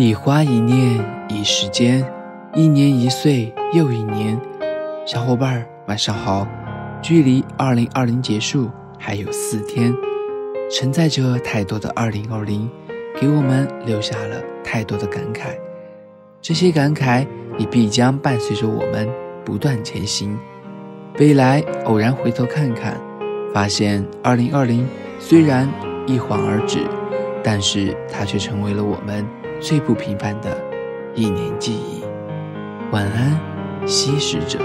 一花一念一时间，一年一岁又一年。小伙伴儿晚上好，距离二零二零结束还有四天，承载着太多的二零二零，给我们留下了太多的感慨。这些感慨也必将伴随着我们不断前行。未来偶然回头看看，发现二零二零虽然一晃而止，但是它却成为了我们。最不平凡的一年记忆。晚安，吸食者。